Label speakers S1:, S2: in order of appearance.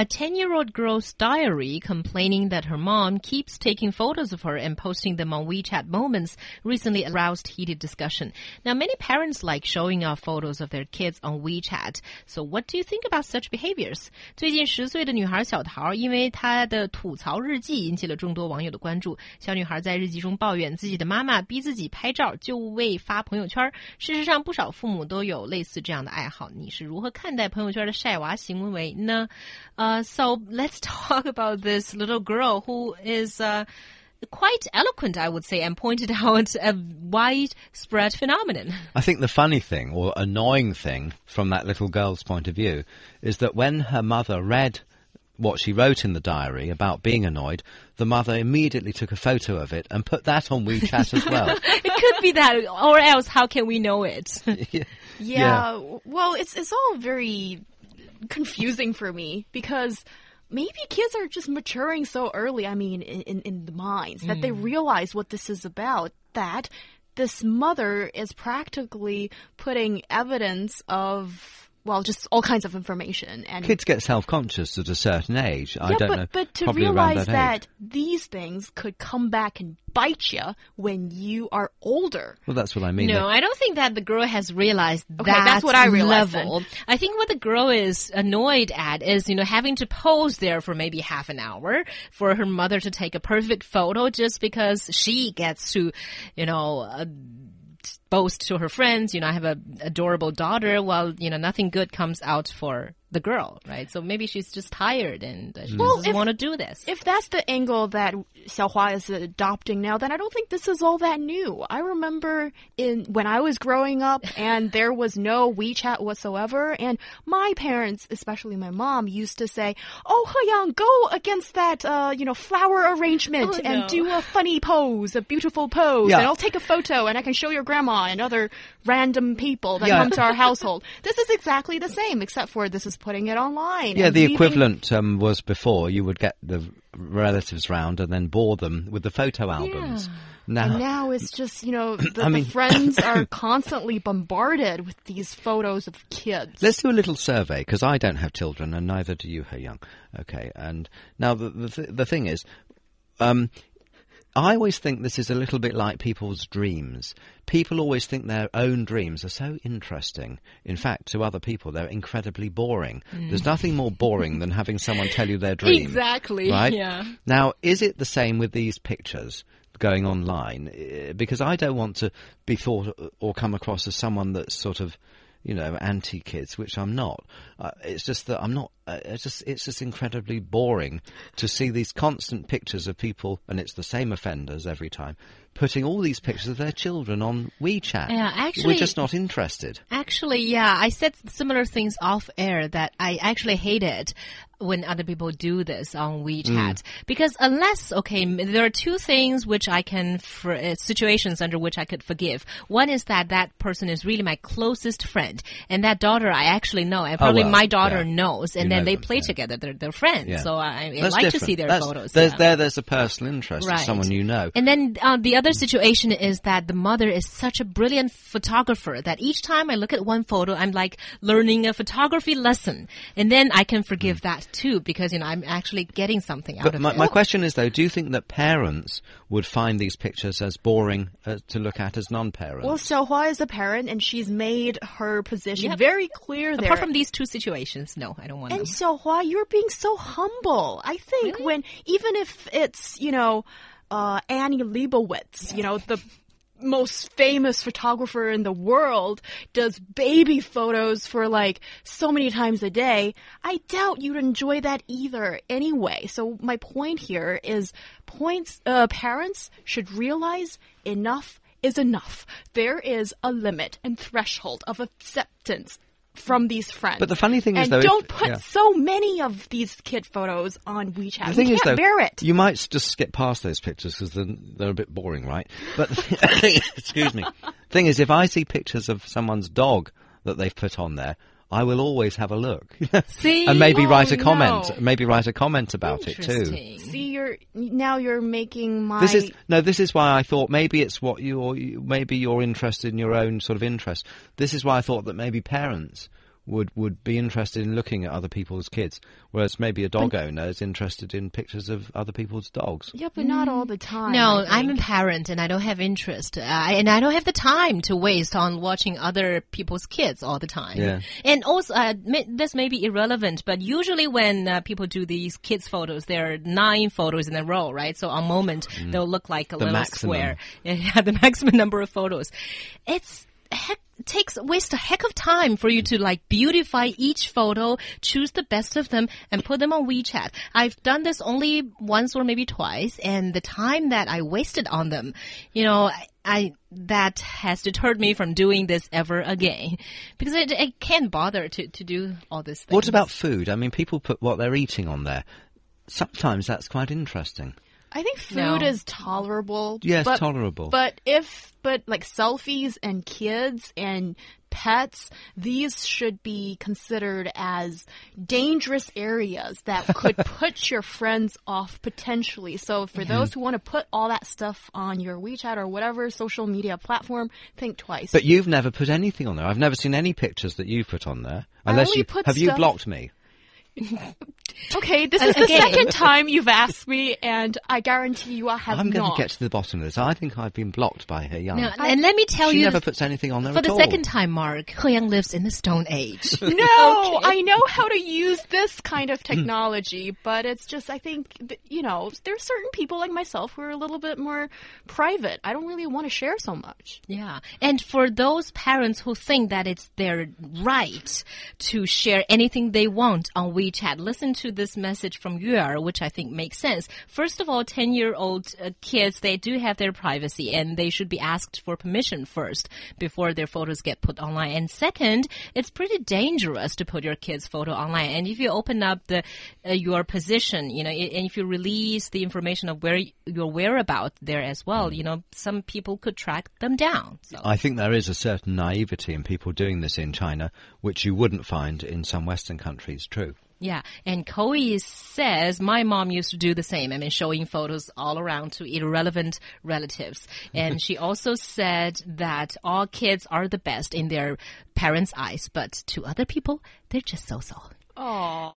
S1: A 10 year old girl's diary complaining that her mom keeps taking photos of her and posting them on WeChat moments recently aroused heated discussion. Now, many parents like showing off photos of their kids on WeChat. So, what do you think about such behaviors? 最近十岁的女孩小桃，因为她的吐槽日记引起了众多网友的关注。小女孩在日记中抱怨自己的妈妈逼自己拍照就为发朋友圈。事实上，不少父母都有类似这样的爱好。你是如何看待朋友圈的晒娃行为呢 ？uh, so let's talk about this little girl who is uh, quite eloquent, I would say, and pointed out a widespread phenomenon.
S2: I think the funny thing or annoying thing from that little girl's point of view is that when her mother read what she wrote in the diary about being annoyed, the mother immediately took a photo of it and put that on WeChat as well.
S1: it could be that, or else how can we know it?
S3: yeah. yeah. Well, it's it's all very confusing for me because maybe kids are just maturing so early, I mean, in, in, in the minds, mm. that they mm. realize what this is about, that this mother is practically putting evidence of well, just all kinds of information. And
S2: kids get self-conscious at a certain age.
S3: Yeah,
S2: I don't
S3: but,
S2: know.
S3: But to realize that, that these things could come back and bite you when you are older.
S2: Well, that's what I mean.
S1: No, I don't think that the girl has realized
S3: okay,
S1: that
S3: that's what I realized
S1: level.
S3: Then.
S1: I think what the girl is annoyed at is, you know, having to pose there for maybe half an hour for her mother to take a perfect photo just because she gets to, you know. Uh, boast to her friends, you know, I have an adorable daughter. Well, you know, nothing good comes out for the girl, right? So maybe she's just tired and uh, she well, doesn't want to do this.
S3: If that's the angle that Xiaohua is adopting now, then I don't think this is all that new. I remember in when I was growing up and there was no WeChat whatsoever, and my parents, especially my mom, used to say, "Oh, Heyang, go against that, uh, you know, flower arrangement
S1: oh,
S3: and
S1: no.
S3: do a funny pose, a beautiful pose, yeah. and I'll take a photo and I can show your grandma and other random people that yeah. come to our household." This is exactly the same, except for this is putting it online.
S2: Yeah, the equivalent um, was before you would get the relatives round and then bore them with the photo albums.
S3: Yeah. Now, and now it's just, you know, the, I mean, the friends are constantly bombarded with these photos of kids.
S2: Let's do a little survey because I don't have children and neither do you, Yang. Okay, and now the the, th the thing is, um, I always think this is a little bit like people's dreams. People always think their own dreams are so interesting. In fact, to other people, they're incredibly boring. Mm. There's nothing more boring than having someone tell you their dream.
S3: Exactly.
S2: Right?
S3: Yeah.
S2: Now, is it the same with these pictures? going online eh, because I don't want to be thought or come across as someone that's sort of you know, anti kids, which I'm not. Uh, it's just that I'm not. Uh, it's just it's just incredibly boring to see these constant pictures of people, and it's the same offenders every time, putting all these pictures of their children on WeChat.
S1: Yeah, actually,
S2: we're just not interested.
S1: Actually, yeah, I said similar things off air that I actually hate it when other people do this on WeChat mm. because unless okay, there are two things which I can for uh, situations under which I could forgive. One is that that person is really my closest friend, and that daughter I actually know, and probably oh, well, my daughter yeah. knows, and you then they them, play yeah. together. They're, they're friends, yeah. so I, I like
S2: different.
S1: to see their
S2: That's,
S1: photos.
S2: There's, There, there's a personal interest right. someone you know,
S1: and then uh, the other situation is that the mother is such a brilliant photographer that each time I look at one photo, I'm like learning a photography lesson, and then I can forgive mm. that too because you know I'm actually getting something out
S2: but
S1: of
S2: my,
S1: it.
S2: My question is though, do you think that parents would find these pictures as boring uh, to look at as non-parents?
S3: Well, Xiaohua is a parent, and she's made her position yep. very clear there.
S1: Apart from these two situations, no, I don't want.
S3: And
S1: them.
S3: Xiaohua, you're being so humble. I think
S1: really?
S3: when even if it's you know. Uh, Annie Leibovitz, you know, the most famous photographer in the world does baby photos for like so many times a day, I doubt you'd enjoy that either anyway. So my point here is points, uh, parents should realize enough is enough. There is a limit and threshold of acceptance from these friends.
S2: But the funny thing
S3: and
S2: is, though,
S3: don't
S2: if,
S3: put
S2: yeah.
S3: so many of these kid photos on WeChat.
S2: The thing is,
S3: can't
S2: though,
S3: bear it.
S2: You might just skip past those pictures because they're, they're a bit boring, right? But excuse me. thing is, if I see pictures of someone's dog that they've put on there, I will always have a look.
S1: See?
S2: and maybe
S3: Oh,
S2: write a comment.
S3: no.
S2: Maybe write a comment about it too.
S3: See, you're now you're making my.
S2: This is no. This is why I thought maybe it's what you're. Maybe you're interested in your own sort of interest. This is why I thought that maybe parents would would be interested in looking at other people's kids, whereas maybe a dog owner is interested in pictures of other people's dogs.
S3: yeah, but not all the time.
S1: No,
S3: I
S1: I'm a parent and I don't have interest. Uh, and I don't have the time to waste on watching other people's kids all the time.
S2: Yeah.
S1: And also, uh, may- this may be irrelevant, but usually when uh, people do these kids photos, there are nine photos in a row, right? So on moment, they'll look like a little
S2: Mm. maximum.
S1: square. Yeah, the maximum number of photos. It's heck takes waste a heck of time for you to like beautify each photo, choose the best of them, and put them on WeChat. I've done this only once or maybe twice, and the time that I wasted on them, you know, I, that has deterred me from doing this ever again because I, I can't bother to to do all this.
S2: What about food? I mean, people put what they're eating on there. Sometimes that's quite interesting.
S3: I think food
S1: No.
S3: is tolerable.
S2: Yes,
S3: but,
S2: tolerable.
S3: But if, but like selfies and kids and pets, these should be considered as dangerous areas that could put your friends off potentially. So for mm-hmm. those who want to put all that stuff on your WeChat or whatever social media platform, think twice.
S2: But you've never put anything on there. I've never seen any pictures that you've put on there.
S3: I
S2: Unless
S3: only
S2: you
S3: put
S2: have you blocked me.
S3: okay, this is the
S1: Again.
S3: second time you've asked me, and I guarantee you I have
S2: I'm going
S3: not.
S2: to get to the bottom of this. I think I've been blocked by her young.
S1: Now, and let me tell
S2: she
S1: you,
S2: never puts anything on there
S1: for
S2: at
S1: the
S2: all.
S1: second time, Mark, He Yang lives in the Stone Age.
S3: No, I know how to use this kind of hmm. technology, but it's just I think that, you know there's certain people like myself who are a little bit more private. I don't really want to share so much.
S1: Yeah. And for those parents who think that it's their right to share anything they want on WeChat, listen to this message from Yuer, which I think makes sense. First of all, 10 year old uh, kids, they do have their privacy and they should be asked for permission first before their photos get put online. And second, it's pretty dangerous to put your kid's photo online. And if you open up the uh, your position, you know, and if you release the information of where your whereabouts there as well, you know, some people could track them down. So.
S2: I think there is a certain naivety in people doing this in China, which you wouldn't find in some Western countries. True.
S1: Yeah, and Koi says my mom used to do the same. I mean, showing photos all around to irrelevant relatives. And she also said that all kids are the best in their parents' eyes, but to other people, they're just so-so.
S3: Oh.